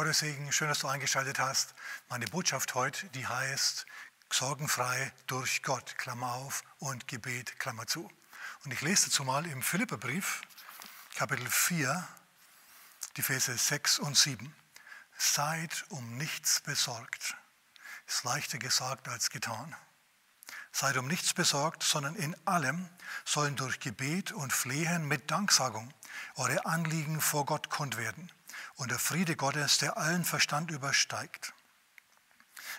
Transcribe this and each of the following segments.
Gottes Segen, schön, dass du eingeschaltet hast. Meine Botschaft heute, die heißt Sorgenfrei durch Gott, Klammer auf, und Gebet, Klammer zu. Und ich lese dazu mal im Philipperbrief, Kapitel 4, die Verse 6 und 7. Seid um nichts besorgt. Ist leichter gesagt als getan. Seid um nichts besorgt, sondern in allem sollen durch Gebet und Flehen mit Danksagung eure Anliegen vor Gott kund werden. Und der Friede Gottes, der allen Verstand übersteigt,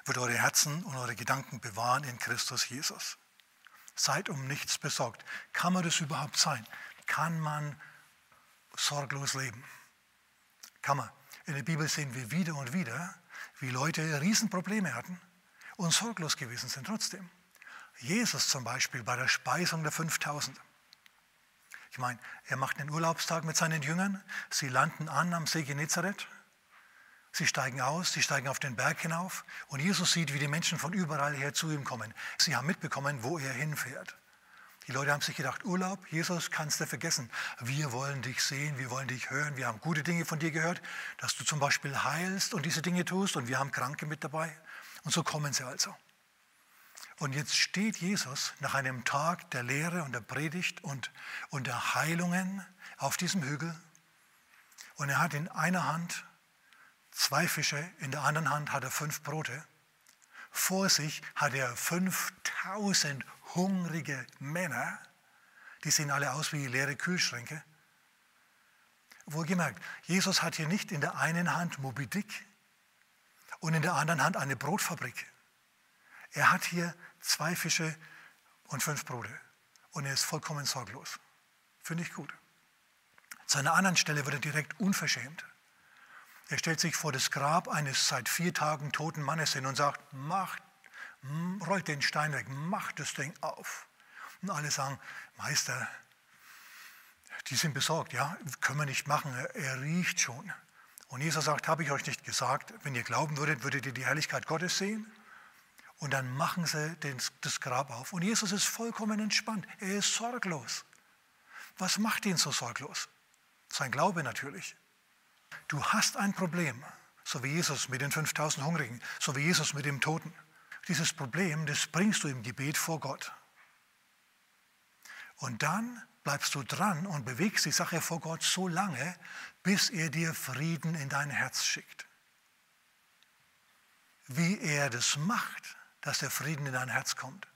wird eure Herzen und eure Gedanken bewahren in Christus Jesus. Seid um nichts besorgt. Kann man das überhaupt sein? Kann man sorglos leben? Kann man. In der Bibel sehen wir wieder und wieder, wie Leute Riesenprobleme hatten und sorglos gewesen sind trotzdem. Jesus zum Beispiel bei der Speisung der 5000. Ich meine, er macht einen Urlaubstag mit seinen Jüngern. Sie landen an am See Genezareth. Sie steigen aus, sie steigen auf den Berg hinauf und Jesus sieht, wie die Menschen von überall her zu ihm kommen. Sie haben mitbekommen, wo er hinfährt. Die Leute haben sich gedacht, Urlaub, Jesus, kannst du vergessen. Wir wollen dich sehen, wir wollen dich hören, wir haben gute Dinge von dir gehört, dass du zum Beispiel heilst und diese Dinge tust und wir haben Kranke mit dabei. Und so kommen sie also. Und jetzt steht Jesus nach einem Tag der Lehre und der Predigt und, und der Heilungen auf diesem Hügel. Und er hat in einer Hand zwei Fische, in der anderen Hand hat er fünf Brote. Vor sich hat er 5000 hungrige Männer, die sehen alle aus wie leere Kühlschränke. Wohlgemerkt, Jesus hat hier nicht in der einen Hand Moby Dick und in der anderen Hand eine Brotfabrik. Er hat hier zwei Fische und fünf Brote. Und er ist vollkommen sorglos. Finde ich gut. Zu einer anderen Stelle wird er direkt unverschämt. Er stellt sich vor das Grab eines seit vier Tagen toten Mannes hin und sagt, macht, rollt den Stein weg, macht das Ding auf. Und alle sagen, Meister, die sind besorgt, ja, können wir nicht machen, er riecht schon. Und Jesus sagt, habe ich euch nicht gesagt, wenn ihr glauben würdet, würdet ihr die Herrlichkeit Gottes sehen? Und dann machen sie das Grab auf. Und Jesus ist vollkommen entspannt. Er ist sorglos. Was macht ihn so sorglos? Sein Glaube natürlich. Du hast ein Problem, so wie Jesus mit den 5000 Hungrigen, so wie Jesus mit dem Toten. Dieses Problem, das bringst du im Gebet vor Gott. Und dann bleibst du dran und bewegst die Sache vor Gott so lange, bis er dir Frieden in dein Herz schickt. Wie er das macht, dass der Frieden in dein Herz kommt.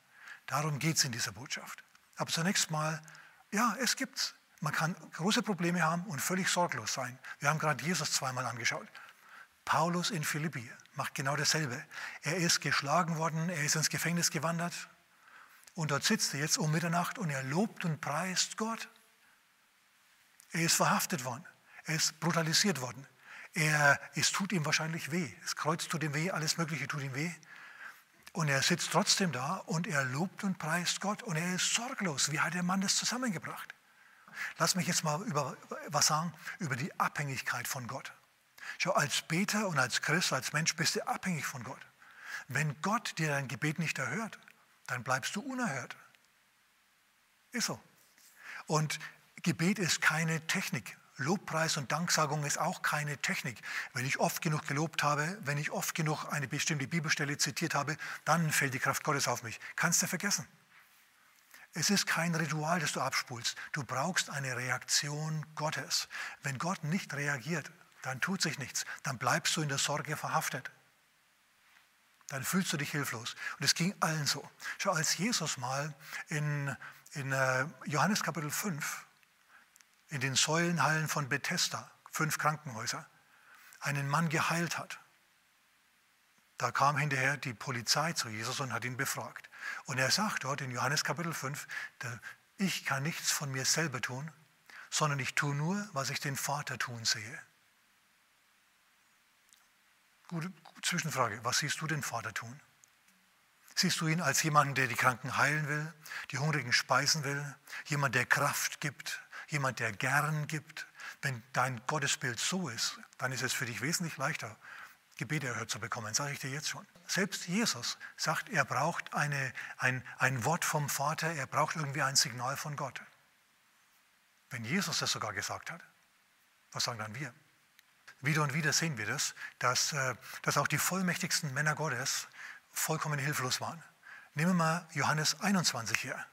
Darum geht es in dieser Botschaft. Aber zunächst mal, ja, es gibt's. Man kann große Probleme haben und völlig sorglos sein. Wir haben gerade Jesus zweimal angeschaut. Paulus in Philippi macht genau dasselbe. Er ist geschlagen worden, er ist ins Gefängnis gewandert und dort sitzt er jetzt um Mitternacht und er lobt und preist Gott. Er ist verhaftet worden, er ist brutalisiert worden. Er, es tut ihm wahrscheinlich weh. Das Kreuz tut ihm weh, alles Mögliche tut ihm weh. Und er sitzt trotzdem da und er lobt und preist Gott und er ist sorglos. Wie hat der Mann das zusammengebracht? Lass mich jetzt mal über was sagen über die Abhängigkeit von Gott. Schau, als Beter und als Christ, als Mensch bist du abhängig von Gott. Wenn Gott dir dein Gebet nicht erhört, dann bleibst du unerhört. Ist so. Und Gebet ist keine Technik. Lobpreis und Danksagung ist auch keine Technik. Wenn ich oft genug gelobt habe, wenn ich oft genug eine bestimmte Bibelstelle zitiert habe, dann fällt die Kraft Gottes auf mich. Kannst du vergessen. Es ist kein Ritual, das du abspulst. Du brauchst eine Reaktion Gottes. Wenn Gott nicht reagiert, dann tut sich nichts. Dann bleibst du in der Sorge verhaftet. Dann fühlst du dich hilflos. Und es ging allen so. Schau, als Jesus mal in, in äh, Johannes Kapitel 5 in den Säulenhallen von Bethesda, fünf Krankenhäuser, einen Mann geheilt hat. Da kam hinterher die Polizei zu Jesus und hat ihn befragt. Und er sagt dort in Johannes Kapitel 5, ich kann nichts von mir selber tun, sondern ich tue nur, was ich den Vater tun sehe. Gute Zwischenfrage, was siehst du den Vater tun? Siehst du ihn als jemanden, der die Kranken heilen will, die Hungrigen speisen will, jemand, der Kraft gibt, jemand, der gern gibt. Wenn dein Gottesbild so ist, dann ist es für dich wesentlich leichter, Gebete erhört zu bekommen, sage ich dir jetzt schon. Selbst Jesus sagt, er braucht eine, ein, ein Wort vom Vater, er braucht irgendwie ein Signal von Gott. Wenn Jesus das sogar gesagt hat, was sagen dann wir? wieder und wieder sehen wir das, dass, äh, dass auch die vollmächtigsten Männer Gottes vollkommen hilflos waren. Nehmen wir mal Johannes 21 her.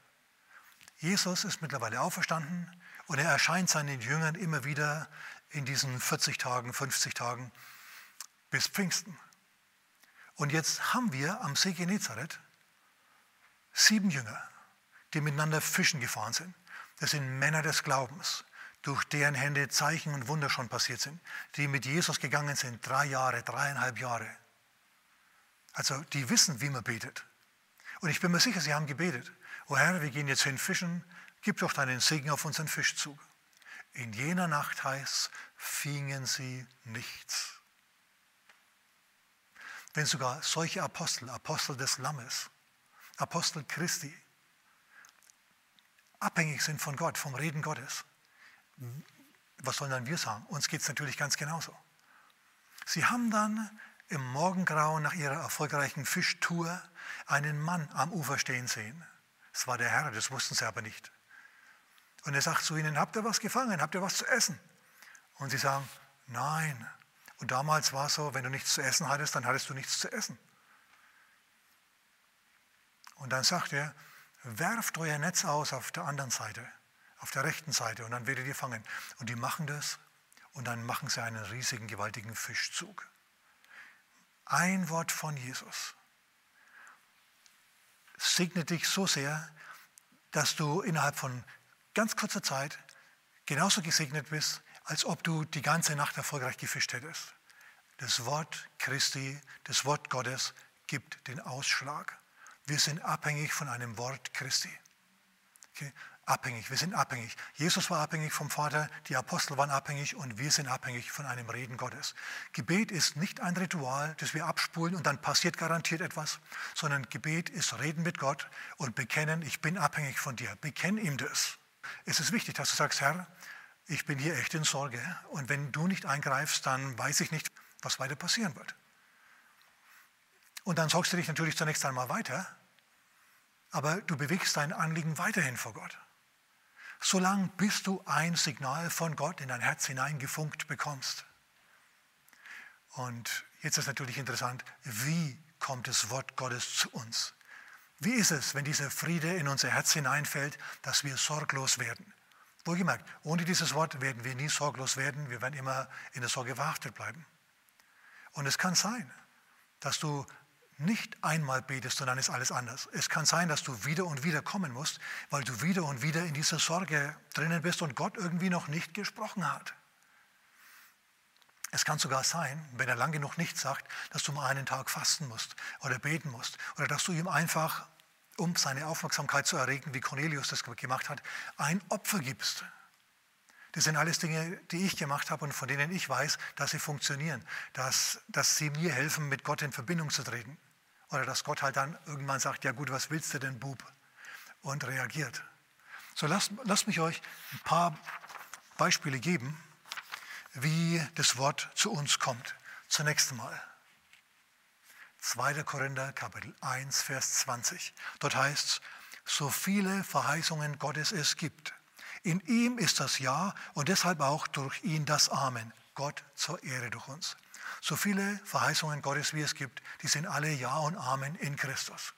Jesus ist mittlerweile auferstanden und er erscheint seinen Jüngern immer wieder in diesen 40 Tagen, 50 Tagen bis Pfingsten. Und jetzt haben wir am See Genezareth sieben Jünger, die miteinander fischen gefahren sind. Das sind Männer des Glaubens, durch deren Hände Zeichen und Wunder schon passiert sind, die mit Jesus gegangen sind, drei Jahre, dreieinhalb Jahre. Also die wissen, wie man betet. Und ich bin mir sicher, sie haben gebetet. O Herr, wir gehen jetzt hin fischen, gib doch deinen Segen auf unseren Fischzug. In jener Nacht heißt, fingen sie nichts. Wenn sogar solche Apostel, Apostel des Lammes, Apostel Christi, abhängig sind von Gott, vom Reden Gottes, was sollen dann wir sagen? Uns geht es natürlich ganz genauso. Sie haben dann im Morgengrauen nach ihrer erfolgreichen Fischtour einen Mann am Ufer stehen sehen. Es war der Herr, das wussten sie aber nicht. Und er sagt zu ihnen, habt ihr was gefangen? Habt ihr was zu essen? Und sie sagen, nein. Und damals war es so, wenn du nichts zu essen hattest, dann hattest du nichts zu essen. Und dann sagt er, werft euer Netz aus auf der anderen Seite, auf der rechten Seite und dann werdet ihr fangen. Und die machen das und dann machen sie einen riesigen, gewaltigen Fischzug. Ein Wort von Jesus segnet dich so sehr, dass du innerhalb von ganz kurzer Zeit genauso gesegnet bist, als ob du die ganze Nacht erfolgreich gefischt hättest. Das Wort Christi, das Wort Gottes gibt den Ausschlag. Wir sind abhängig von einem Wort Christi. Okay? Abhängig, wir sind abhängig. Jesus war abhängig vom Vater, die Apostel waren abhängig und wir sind abhängig von einem Reden Gottes. Gebet ist nicht ein Ritual, das wir abspulen und dann passiert garantiert etwas, sondern Gebet ist Reden mit Gott und bekennen, ich bin abhängig von dir. Bekenn ihm das. Es ist wichtig, dass du sagst, Herr, ich bin hier echt in Sorge und wenn du nicht eingreifst, dann weiß ich nicht, was weiter passieren wird. Und dann sorgst du dich natürlich zunächst einmal weiter, aber du bewegst dein Anliegen weiterhin vor Gott solange bis du ein Signal von Gott in dein Herz hineingefunkt bekommst. Und jetzt ist natürlich interessant, wie kommt das Wort Gottes zu uns? Wie ist es, wenn dieser Friede in unser Herz hineinfällt, dass wir sorglos werden? Wohlgemerkt, ohne dieses Wort werden wir nie sorglos werden, wir werden immer in der Sorge verhaftet bleiben. Und es kann sein, dass du nicht einmal betest und dann ist alles anders. Es kann sein, dass du wieder und wieder kommen musst, weil du wieder und wieder in dieser Sorge drinnen bist und Gott irgendwie noch nicht gesprochen hat. Es kann sogar sein, wenn er lange genug nichts sagt, dass du mal einen Tag fasten musst oder beten musst oder dass du ihm einfach, um seine Aufmerksamkeit zu erregen, wie Cornelius das gemacht hat, ein Opfer gibst. Das sind alles Dinge, die ich gemacht habe und von denen ich weiß, dass sie funktionieren, dass, dass sie mir helfen, mit Gott in Verbindung zu treten. Oder dass Gott halt dann irgendwann sagt, ja gut, was willst du denn, Bub? Und reagiert. So lasst, lasst mich euch ein paar Beispiele geben, wie das Wort zu uns kommt. Zunächst einmal 2. Korinther Kapitel 1, Vers 20. Dort heißt es, so viele Verheißungen Gottes es gibt in ihm ist das Ja und deshalb auch durch ihn das Amen. Gott zur Ehre durch uns. So viele Verheißungen Gottes, wie es gibt, die sind alle Ja und Amen in Christus.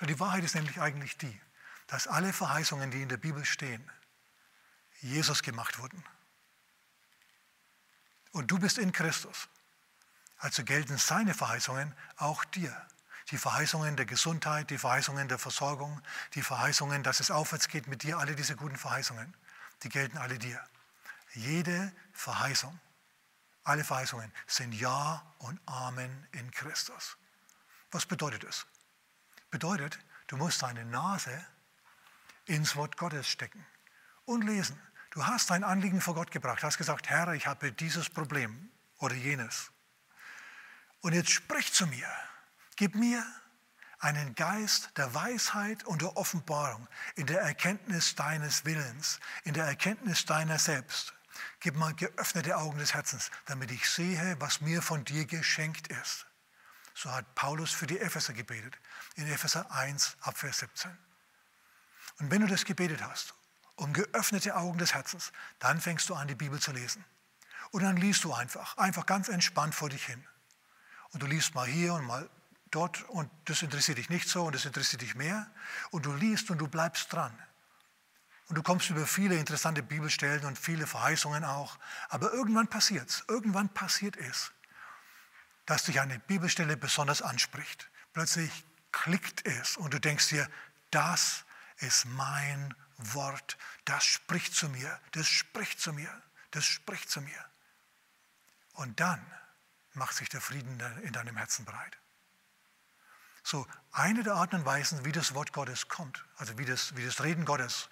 Die Wahrheit ist nämlich eigentlich die, dass alle Verheißungen, die in der Bibel stehen, Jesus gemacht wurden. Und du bist in Christus. Also gelten seine Verheißungen auch dir die Verheißungen der Gesundheit, die Verheißungen der Versorgung, die Verheißungen, dass es aufwärts geht mit dir, alle diese guten Verheißungen, die gelten alle dir. Jede Verheißung, alle Verheißungen sind Ja und Amen in Christus. Was bedeutet das? Bedeutet, du musst deine Nase ins Wort Gottes stecken und lesen. Du hast dein Anliegen vor Gott gebracht, hast gesagt, Herr, ich habe dieses Problem oder jenes. Und jetzt sprich zu mir. Gib mir einen Geist der Weisheit und der Offenbarung, in der Erkenntnis deines Willens, in der Erkenntnis deiner selbst. Gib mir geöffnete Augen des Herzens, damit ich sehe, was mir von dir geschenkt ist. So hat Paulus für die Epheser gebetet, in Epheser 1 ab Vers 17. Und wenn du das gebetet hast, um geöffnete Augen des Herzens, dann fängst du an, die Bibel zu lesen. Und dann liest du einfach, einfach ganz entspannt vor dich hin. Und du liest mal hier und mal dort und das interessiert dich nicht so und das interessiert dich mehr. Und du liest und du bleibst dran. Und du kommst über viele interessante Bibelstellen und viele Verheißungen auch. Aber irgendwann passiert es, irgendwann passiert es, dass dich eine Bibelstelle besonders anspricht. Plötzlich klickt es und du denkst dir, das ist mein Wort, das spricht zu mir, das spricht zu mir, das spricht zu mir. Und dann macht sich der Frieden in deinem Herzen breit. So, eine der Arten und Weisen, wie das Wort Gottes kommt, also wie das, wie das Reden Gottes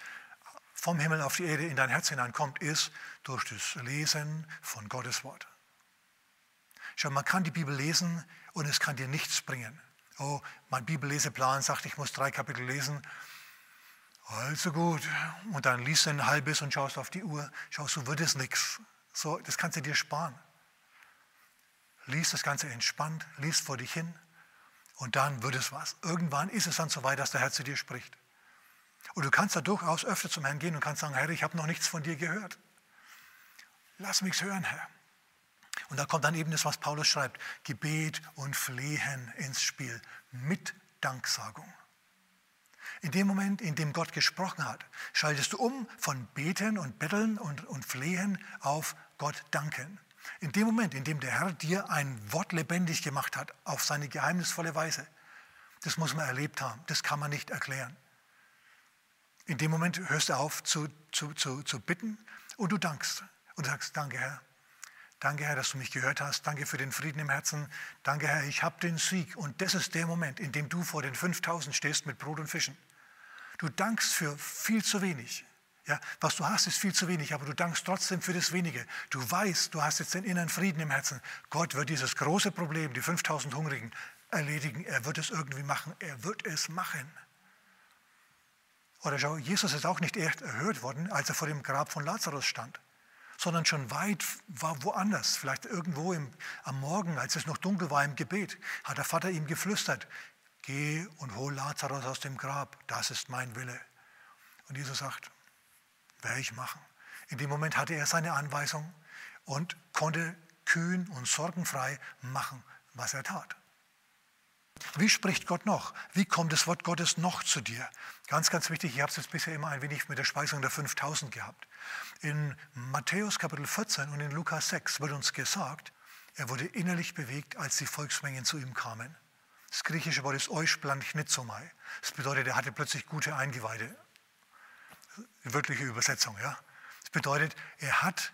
vom Himmel auf die Erde in dein Herz hineinkommt, ist durch das Lesen von Gottes Wort. Schau, man kann die Bibel lesen und es kann dir nichts bringen. Oh, mein Bibelleseplan sagt, ich muss drei Kapitel lesen. Also gut. Und dann liest du ein halbes und schaust auf die Uhr. Schaust, so wird es nichts. So, das kannst du dir sparen. Lies das Ganze entspannt, liest vor dich hin und dann wird es was. Irgendwann ist es dann so weit, dass der Herr zu dir spricht. Und du kannst da durchaus öfter zum Herrn gehen und kannst sagen, Herr, ich habe noch nichts von dir gehört. Lass mich's hören, Herr. Und da kommt dann eben das, was Paulus schreibt, Gebet und Flehen ins Spiel mit Danksagung. In dem Moment, in dem Gott gesprochen hat, schaltest du um von Beten und Betteln und, und Flehen auf Gott danken. In dem Moment, in dem der Herr dir ein Wort lebendig gemacht hat, auf seine geheimnisvolle Weise, das muss man erlebt haben, das kann man nicht erklären. In dem Moment hörst du auf zu, zu, zu, zu bitten und du dankst. Und sagst, danke Herr. Danke Herr, dass du mich gehört hast. Danke für den Frieden im Herzen. Danke Herr, ich habe den Sieg. Und das ist der Moment, in dem du vor den 5000 stehst mit Brot und Fischen. Du dankst für viel zu wenig. Ja, was du hast, ist viel zu wenig, aber du dankst trotzdem für das Wenige. Du weißt, du hast jetzt den inneren Frieden im Herzen. Gott wird dieses große Problem, die 5000 Hungrigen, erledigen. Er wird es irgendwie machen. Er wird es machen. Oder schau, Jesus ist auch nicht erst erhört worden, als er vor dem Grab von Lazarus stand, sondern schon weit war woanders. Vielleicht irgendwo im, am Morgen, als es noch dunkel war im Gebet, hat der Vater ihm geflüstert, geh und hol Lazarus aus dem Grab, das ist mein Wille. Und Jesus sagt, werde ich machen. In dem Moment hatte er seine Anweisung und konnte kühn und sorgenfrei machen, was er tat. Wie spricht Gott noch? Wie kommt das Wort Gottes noch zu dir? Ganz, ganz wichtig, ich habe es jetzt bisher immer ein wenig mit der Speisung der 5000 gehabt. In Matthäus Kapitel 14 und in Lukas 6 wird uns gesagt, er wurde innerlich bewegt, als die Volksmengen zu ihm kamen. Das griechische Wort ist eusplan schnitzomai. Das bedeutet, er hatte plötzlich gute Eingeweide die wörtliche Übersetzung. Ja? Das bedeutet, er hat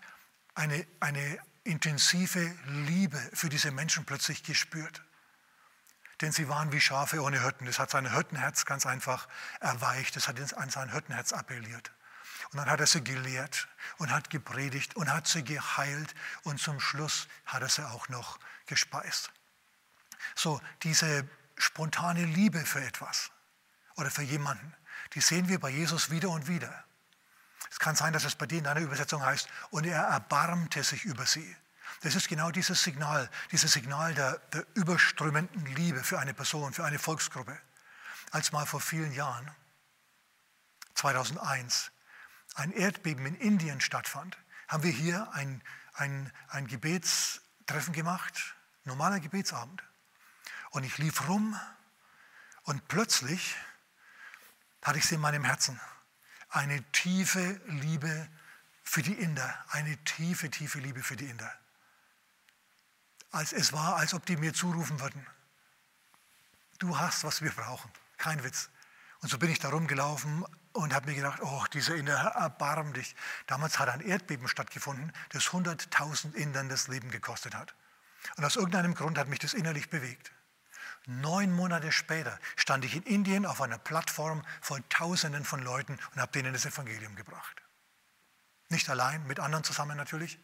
eine, eine intensive Liebe für diese Menschen plötzlich gespürt. Denn sie waren wie Schafe ohne Hirten. Das hat sein Hirtenherz ganz einfach erweicht. Das hat an sein Hirtenherz appelliert. Und dann hat er sie gelehrt und hat gepredigt und hat sie geheilt und zum Schluss hat er sie auch noch gespeist. So, diese spontane Liebe für etwas oder für jemanden, die sehen wir bei Jesus wieder und wieder. Es kann sein, dass es bei dir in deiner Übersetzung heißt, und er erbarmte sich über sie. Das ist genau dieses Signal, dieses Signal der, der überströmenden Liebe für eine Person, für eine Volksgruppe. Als mal vor vielen Jahren, 2001, ein Erdbeben in Indien stattfand, haben wir hier ein, ein, ein Gebetstreffen gemacht, normaler Gebetsabend. Und ich lief rum und plötzlich hatte ich sie in meinem Herzen. Eine tiefe Liebe für die Inder, eine tiefe, tiefe Liebe für die Inder. Als es war, als ob die mir zurufen würden, du hast, was wir brauchen, kein Witz. Und so bin ich da rumgelaufen und habe mir gedacht, oh, diese Inder, erbarm dich. Damals hat ein Erdbeben stattgefunden, das 100.000 Indern das Leben gekostet hat. Und aus irgendeinem Grund hat mich das innerlich bewegt. Neun Monate später stand ich in Indien auf einer Plattform vor Tausenden von Leuten und habe denen das Evangelium gebracht. Nicht allein, mit anderen zusammen natürlich.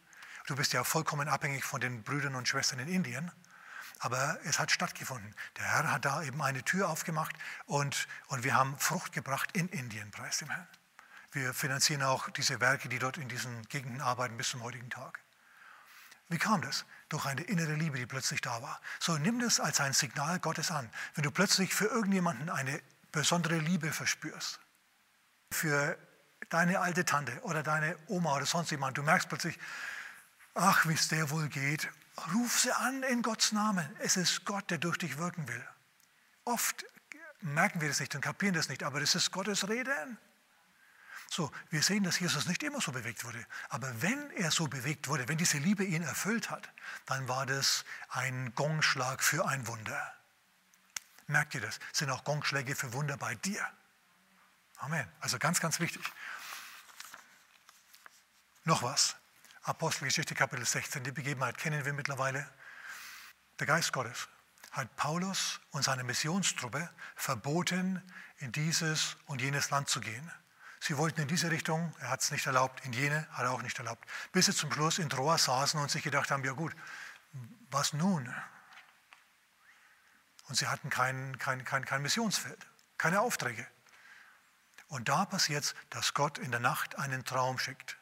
Du bist ja vollkommen abhängig von den Brüdern und Schwestern in Indien. Aber es hat stattgefunden. Der Herr hat da eben eine Tür aufgemacht und, und wir haben Frucht gebracht in Indien, preis dem Herrn. Wir finanzieren auch diese Werke, die dort in diesen Gegenden arbeiten bis zum heutigen Tag. Wie kam das? Durch eine innere Liebe, die plötzlich da war. So nimm das als ein Signal Gottes an. Wenn du plötzlich für irgendjemanden eine besondere Liebe verspürst, für deine alte Tante oder deine Oma oder sonst jemand, du merkst plötzlich, ach, wie es der wohl geht, ruf sie an in Gottes Namen. Es ist Gott, der durch dich wirken will. Oft merken wir das nicht und kapieren das nicht, aber das ist Gottes Reden. So, wir sehen, dass Jesus nicht immer so bewegt wurde. Aber wenn er so bewegt wurde, wenn diese Liebe ihn erfüllt hat, dann war das ein Gongschlag für ein Wunder. Merkt ihr das? Sind auch Gongschläge für Wunder bei dir. Amen. Also ganz, ganz wichtig. Noch was. Apostelgeschichte Kapitel 16, die Begebenheit kennen wir mittlerweile. Der Geist Gottes hat Paulus und seine Missionstruppe verboten, in dieses und jenes Land zu gehen. Sie wollten in diese Richtung, er hat es nicht erlaubt, in jene hat er auch nicht erlaubt. Bis sie zum Schluss in Troas saßen und sich gedacht haben, ja gut, was nun? Und sie hatten kein, kein, kein, kein Missionsfeld, keine Aufträge. Und da passiert es, dass Gott in der Nacht einen Traum schickt,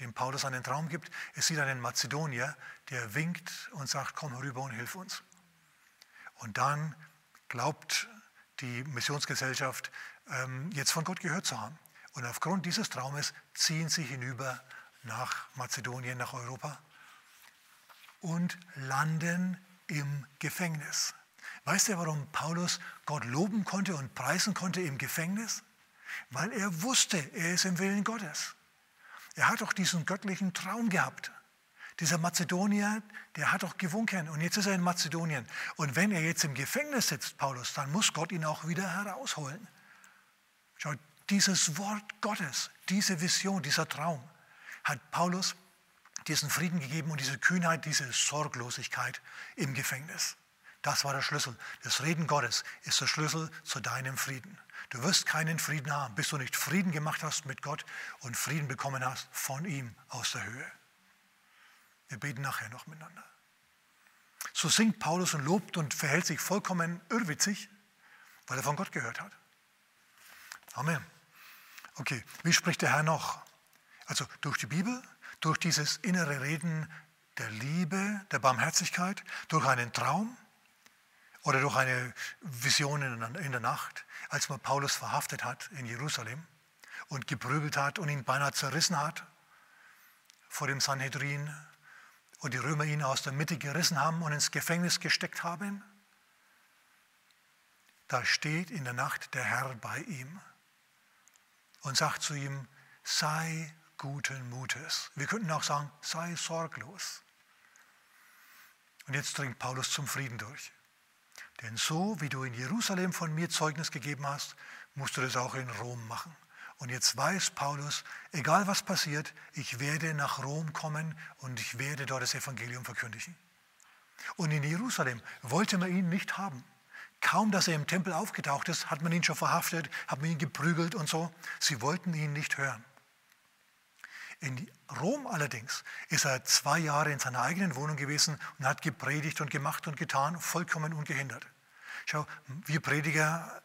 dem Paulus einen Traum gibt. Es sieht einen Mazedonier, der winkt und sagt, komm rüber und hilf uns. Und dann glaubt die Missionsgesellschaft, ähm, jetzt von Gott gehört zu haben. Und aufgrund dieses Traumes ziehen sie hinüber nach Mazedonien, nach Europa und landen im Gefängnis. Weißt du, warum Paulus Gott loben konnte und preisen konnte im Gefängnis? Weil er wusste, er ist im Willen Gottes. Er hat doch diesen göttlichen Traum gehabt. Dieser Mazedonier, der hat doch gewunken und jetzt ist er in Mazedonien. Und wenn er jetzt im Gefängnis sitzt, Paulus, dann muss Gott ihn auch wieder herausholen. Schau, dieses Wort Gottes, diese Vision, dieser Traum hat Paulus diesen Frieden gegeben und diese Kühnheit, diese Sorglosigkeit im Gefängnis. Das war der Schlüssel. Das Reden Gottes ist der Schlüssel zu deinem Frieden. Du wirst keinen Frieden haben, bis du nicht Frieden gemacht hast mit Gott und Frieden bekommen hast von ihm aus der Höhe. Wir beten nachher noch miteinander. So singt Paulus und lobt und verhält sich vollkommen irrwitzig, weil er von Gott gehört hat. Amen. Okay, wie spricht der Herr noch? Also durch die Bibel, durch dieses innere Reden der Liebe, der Barmherzigkeit, durch einen Traum oder durch eine Vision in der Nacht, als man Paulus verhaftet hat in Jerusalem und geprügelt hat und ihn beinahe zerrissen hat vor dem Sanhedrin und die Römer ihn aus der Mitte gerissen haben und ins Gefängnis gesteckt haben. Da steht in der Nacht der Herr bei ihm und sagt zu ihm, sei guten Mutes. Wir könnten auch sagen, sei sorglos. Und jetzt dringt Paulus zum Frieden durch. Denn so wie du in Jerusalem von mir Zeugnis gegeben hast, musst du das auch in Rom machen. Und jetzt weiß Paulus, egal was passiert, ich werde nach Rom kommen und ich werde dort das Evangelium verkündigen. Und in Jerusalem wollte man ihn nicht haben. Kaum, dass er im Tempel aufgetaucht ist, hat man ihn schon verhaftet, hat man ihn geprügelt und so. Sie wollten ihn nicht hören. In Rom allerdings ist er zwei Jahre in seiner eigenen Wohnung gewesen und hat gepredigt und gemacht und getan, vollkommen ungehindert. Schau, wir Prediger,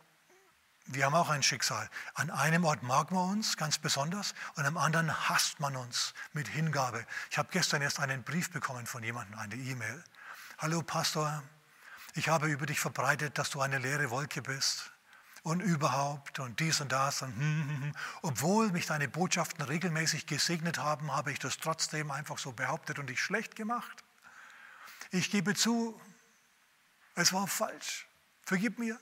wir haben auch ein Schicksal. An einem Ort mag man uns ganz besonders und am anderen hasst man uns mit Hingabe. Ich habe gestern erst einen Brief bekommen von jemandem, eine E-Mail. Hallo Pastor, ich habe über dich verbreitet, dass du eine leere Wolke bist und überhaupt und dies und das. Und hm, hm, hm. Obwohl mich deine Botschaften regelmäßig gesegnet haben, habe ich das trotzdem einfach so behauptet und dich schlecht gemacht. Ich gebe zu, es war falsch. Vergib mir.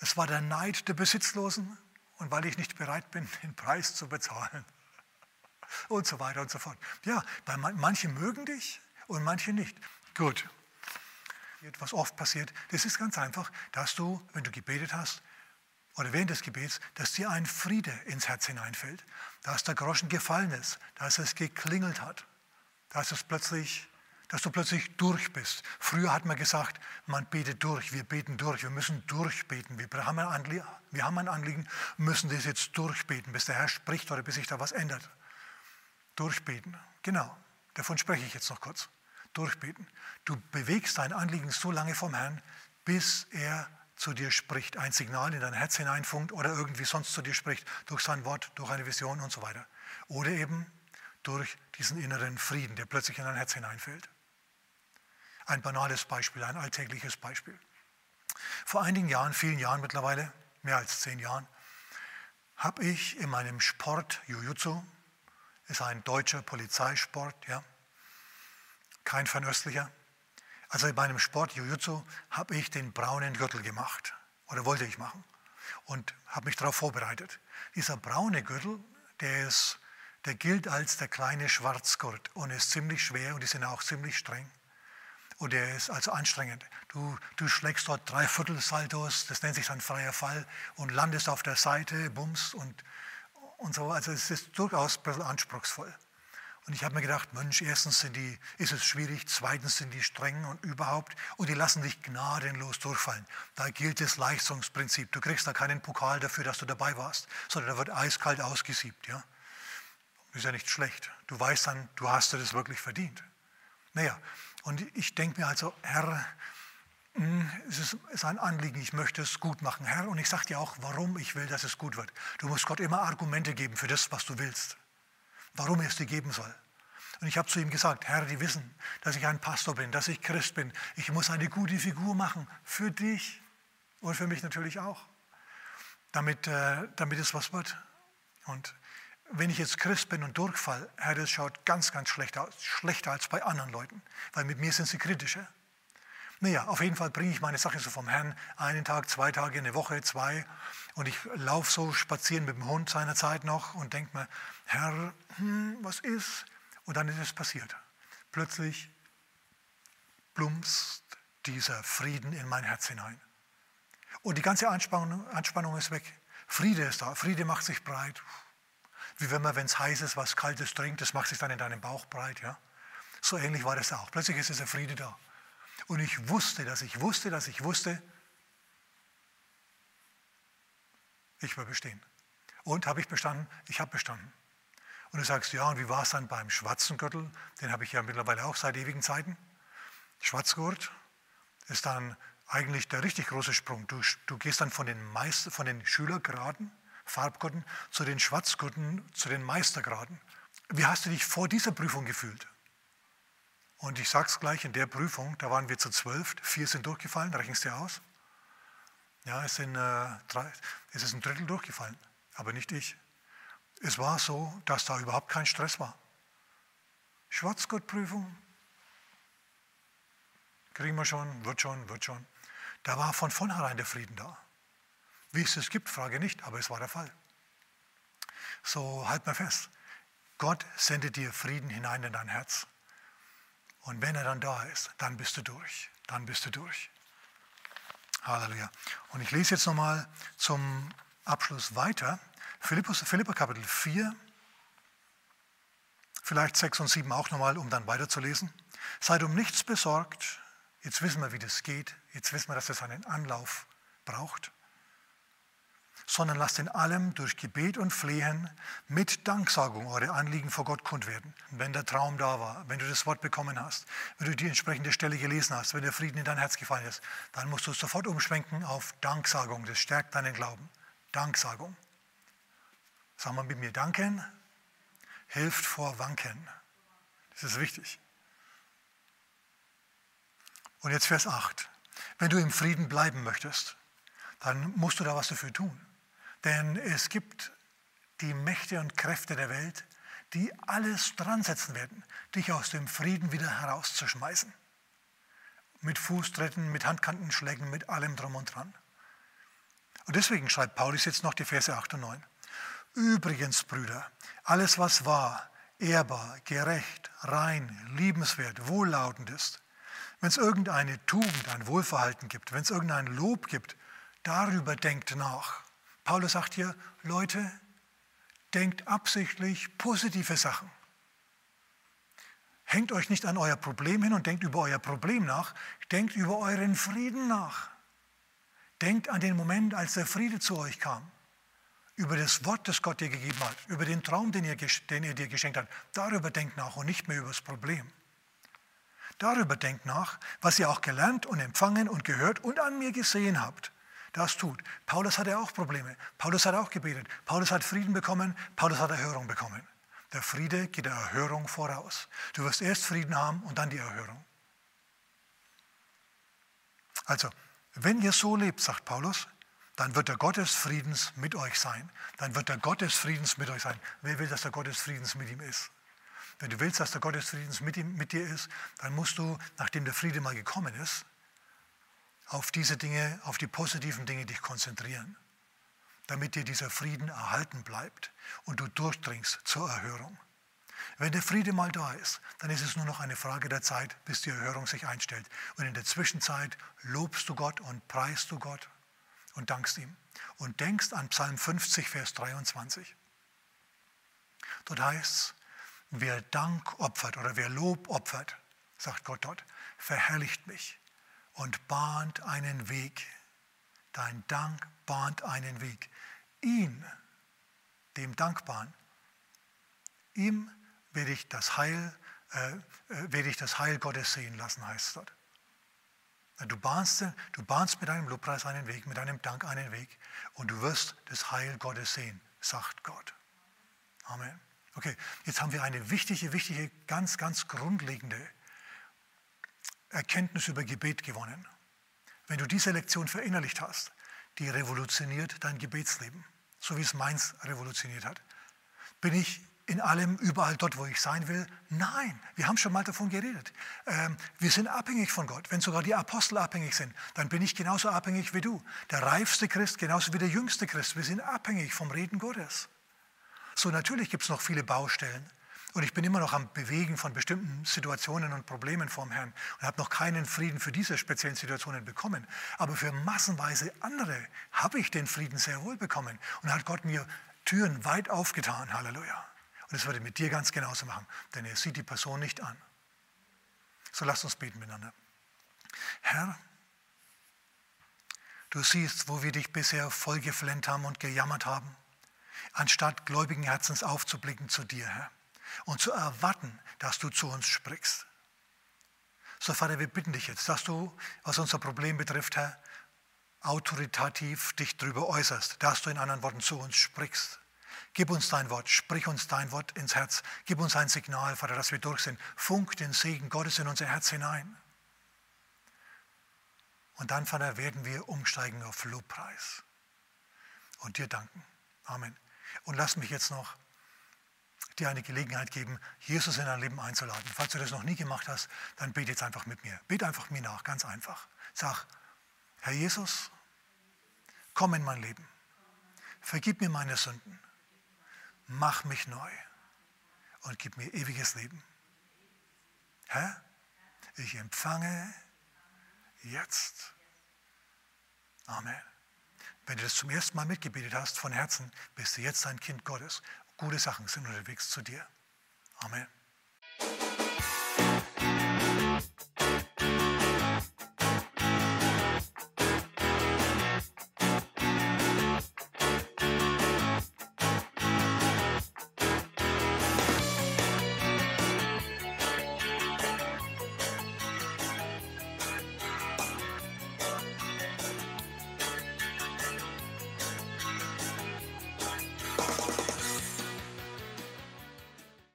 Es war der Neid der Besitzlosen und weil ich nicht bereit bin, den Preis zu bezahlen. Und so weiter und so fort. Ja, manche mögen dich und manche nicht. Gut, was oft passiert, das ist ganz einfach, dass du, wenn du gebetet hast oder während des Gebets, dass dir ein Friede ins Herz hineinfällt, dass der Groschen gefallen ist, dass es geklingelt hat, dass es plötzlich dass du plötzlich durch bist. Früher hat man gesagt, man betet durch, wir beten durch, wir müssen durchbeten. Wir haben ein Anliegen, wir haben ein Anliegen müssen das jetzt durchbeten, bis der Herr spricht oder bis sich da was ändert. Durchbeten, genau, davon spreche ich jetzt noch kurz durchbeten. Du bewegst dein Anliegen so lange vom Herrn, bis er zu dir spricht, ein Signal in dein Herz hineinfunkt oder irgendwie sonst zu dir spricht, durch sein Wort, durch eine Vision und so weiter. Oder eben durch diesen inneren Frieden, der plötzlich in dein Herz hineinfällt. Ein banales Beispiel, ein alltägliches Beispiel. Vor einigen Jahren, vielen Jahren mittlerweile, mehr als zehn Jahren, habe ich in meinem Sport, Jujutsu, ist ein deutscher Polizeisport, ja, kein fernöstlicher. Also bei meinem Sport Jiu-Jitsu habe ich den braunen Gürtel gemacht oder wollte ich machen und habe mich darauf vorbereitet. Dieser braune Gürtel, der, ist, der gilt als der kleine Schwarzgurt und ist ziemlich schwer und die sind auch ziemlich streng. Und der ist also anstrengend. Du, du schlägst dort drei Viertelsaltos, das nennt sich dann freier Fall, und landest auf der Seite, bums und, und so. Also es ist durchaus ein bisschen anspruchsvoll. Und ich habe mir gedacht, Mensch, erstens sind die, ist es schwierig, zweitens sind die streng und überhaupt, und die lassen dich gnadenlos durchfallen. Da gilt das Leistungsprinzip. Du kriegst da keinen Pokal dafür, dass du dabei warst, sondern da wird eiskalt ausgesiebt. Ja? Ist ja nicht schlecht. Du weißt dann, du hast dir das wirklich verdient. Naja, und ich denke mir also, Herr, hm, es ist ein Anliegen, ich möchte es gut machen, Herr. Und ich sage dir auch, warum ich will, dass es gut wird. Du musst Gott immer Argumente geben für das, was du willst warum er es dir geben soll. Und ich habe zu ihm gesagt, Herr, die wissen, dass ich ein Pastor bin, dass ich Christ bin. Ich muss eine gute Figur machen für dich und für mich natürlich auch, damit, äh, damit es was wird. Und wenn ich jetzt Christ bin und durchfall, Herr, das schaut ganz, ganz schlecht aus, schlechter als bei anderen Leuten, weil mit mir sind sie kritischer. Naja, auf jeden Fall bringe ich meine Sache so vom Herrn einen Tag, zwei Tage, eine Woche, zwei. Und ich laufe so spazieren mit dem Hund seinerzeit noch und denke mir, Herr, hm, was ist? Und dann ist es passiert. Plötzlich plumpst dieser Frieden in mein Herz hinein. Und die ganze Anspannung, Anspannung ist weg. Friede ist da. Friede macht sich breit. Wie wenn man, wenn es heiß ist, was Kaltes trinkt, das macht sich dann in deinem Bauch breit. Ja? So ähnlich war das auch. Plötzlich ist dieser Friede da. Und ich wusste, dass ich wusste, dass ich wusste, ich will bestehen. Und habe ich bestanden? Ich habe bestanden. Und du sagst, ja, und wie war es dann beim Schwarzengürtel? Den habe ich ja mittlerweile auch seit ewigen Zeiten. Schwarzgurt ist dann eigentlich der richtig große Sprung. Du, du gehst dann von den, Meister, von den Schülergraden, Farbgurten, zu den Schwarzgurten, zu den Meistergraden. Wie hast du dich vor dieser Prüfung gefühlt? Und ich sage es gleich, in der Prüfung, da waren wir zu zwölf, vier sind durchgefallen, rechnest du aus? Ja, es, sind, äh, drei, es ist ein Drittel durchgefallen, aber nicht ich. Es war so, dass da überhaupt kein Stress war. Schwarzgurtprüfung, kriegen wir schon, wird schon, wird schon. Da war von vornherein der Frieden da. Wie es es gibt, frage nicht, aber es war der Fall. So halt mal fest. Gott sendet dir Frieden hinein in dein Herz. Und wenn er dann da ist, dann bist du durch. Dann bist du durch. Halleluja. Und ich lese jetzt nochmal zum Abschluss weiter. Philippus, Philippa Kapitel 4, vielleicht 6 und 7 auch nochmal, um dann weiterzulesen. Seid um nichts besorgt. Jetzt wissen wir, wie das geht. Jetzt wissen wir, dass es einen Anlauf braucht sondern lasst in allem durch Gebet und Flehen mit Danksagung eure Anliegen vor Gott kund werden. wenn der Traum da war, wenn du das Wort bekommen hast, wenn du die entsprechende Stelle gelesen hast, wenn der Frieden in dein Herz gefallen ist, dann musst du sofort umschwenken auf Danksagung. Das stärkt deinen Glauben. Danksagung. Sag mal mit mir, danken hilft vor Wanken. Das ist wichtig. Und jetzt Vers 8. Wenn du im Frieden bleiben möchtest, dann musst du da was dafür tun. Denn es gibt die Mächte und Kräfte der Welt, die alles dran setzen werden, dich aus dem Frieden wieder herauszuschmeißen. Mit Fußtritten, mit Handkantenschlägen, mit allem drum und dran. Und deswegen schreibt Paulus jetzt noch die Verse 8 und 9. Übrigens, Brüder, alles was wahr, ehrbar, gerecht, rein, liebenswert, wohllautend ist, wenn es irgendeine Tugend, ein Wohlverhalten gibt, wenn es irgendein Lob gibt, darüber denkt nach. Paulus sagt hier, Leute, denkt absichtlich positive Sachen. Hängt euch nicht an euer Problem hin und denkt über euer Problem nach, denkt über euren Frieden nach. Denkt an den Moment, als der Friede zu euch kam. Über das Wort, das Gott dir gegeben hat, über den Traum, den er, den er dir geschenkt hat. Darüber denkt nach und nicht mehr über das Problem. Darüber denkt nach, was ihr auch gelernt und empfangen und gehört und an mir gesehen habt das tut. Paulus hatte auch Probleme. Paulus hat auch gebetet. Paulus hat Frieden bekommen. Paulus hat Erhörung bekommen. Der Friede geht der Erhörung voraus. Du wirst erst Frieden haben und dann die Erhörung. Also, wenn ihr so lebt, sagt Paulus, dann wird der Gott des Friedens mit euch sein. Dann wird der Gott des Friedens mit euch sein. Wer will, dass der Gott des Friedens mit ihm ist? Wenn du willst, dass der Gott des Friedens mit, ihm, mit dir ist, dann musst du, nachdem der Friede mal gekommen ist, auf diese Dinge, auf die positiven Dinge dich konzentrieren, damit dir dieser Frieden erhalten bleibt und du durchdringst zur Erhörung. Wenn der Friede mal da ist, dann ist es nur noch eine Frage der Zeit, bis die Erhörung sich einstellt. Und in der Zwischenzeit lobst du Gott und preist du Gott und dankst ihm. Und denkst an Psalm 50, Vers 23. Dort heißt es, wer Dank opfert oder wer Lob opfert, sagt Gott dort, verherrlicht mich und bahnt einen Weg. Dein Dank bahnt einen Weg. Ihn, dem Dankbaren, ihm werde ich das Heil, äh, äh, werde ich das Heil Gottes sehen lassen, heißt es dort. Du bahnst, du bahnst mit deinem Lobpreis einen Weg, mit deinem Dank einen Weg und du wirst das Heil Gottes sehen, sagt Gott. Amen. Okay, jetzt haben wir eine wichtige, wichtige, ganz, ganz grundlegende Erkenntnis über Gebet gewonnen. Wenn du diese Lektion verinnerlicht hast, die revolutioniert dein Gebetsleben, so wie es meins revolutioniert hat. Bin ich in allem, überall dort, wo ich sein will? Nein, wir haben schon mal davon geredet. Ähm, wir sind abhängig von Gott. Wenn sogar die Apostel abhängig sind, dann bin ich genauso abhängig wie du. Der reifste Christ genauso wie der jüngste Christ. Wir sind abhängig vom Reden Gottes. So, natürlich gibt es noch viele Baustellen. Und ich bin immer noch am Bewegen von bestimmten Situationen und Problemen vorm Herrn und habe noch keinen Frieden für diese speziellen Situationen bekommen. Aber für massenweise andere habe ich den Frieden sehr wohl bekommen und hat Gott mir Türen weit aufgetan. Halleluja. Und das würde mit dir ganz genauso machen, denn er sieht die Person nicht an. So lasst uns beten miteinander. Herr, du siehst, wo wir dich bisher vollgeflennt haben und gejammert haben, anstatt gläubigen Herzens aufzublicken zu dir, Herr, und zu erwarten, dass du zu uns sprichst. So, Vater, wir bitten dich jetzt, dass du, was unser Problem betrifft, Herr, autoritativ dich darüber äußerst, dass du in anderen Worten zu uns sprichst. Gib uns dein Wort, sprich uns dein Wort ins Herz. Gib uns ein Signal, Vater, dass wir durch sind. Funk den Segen Gottes in unser Herz hinein. Und dann, Vater, werden wir umsteigen auf Lobpreis und dir danken. Amen. Und lass mich jetzt noch dir eine Gelegenheit geben, Jesus in dein Leben einzuladen. Falls du das noch nie gemacht hast, dann bete jetzt einfach mit mir. Bete einfach mir nach, ganz einfach. Sag, Herr Jesus, komm in mein Leben. Vergib mir meine Sünden mach mich neu und gib mir ewiges Leben. Herr, ich empfange jetzt. Amen. Wenn du das zum ersten Mal mitgebetet hast von Herzen, bist du jetzt ein Kind Gottes. Gute Sachen sind unterwegs zu dir. Amen.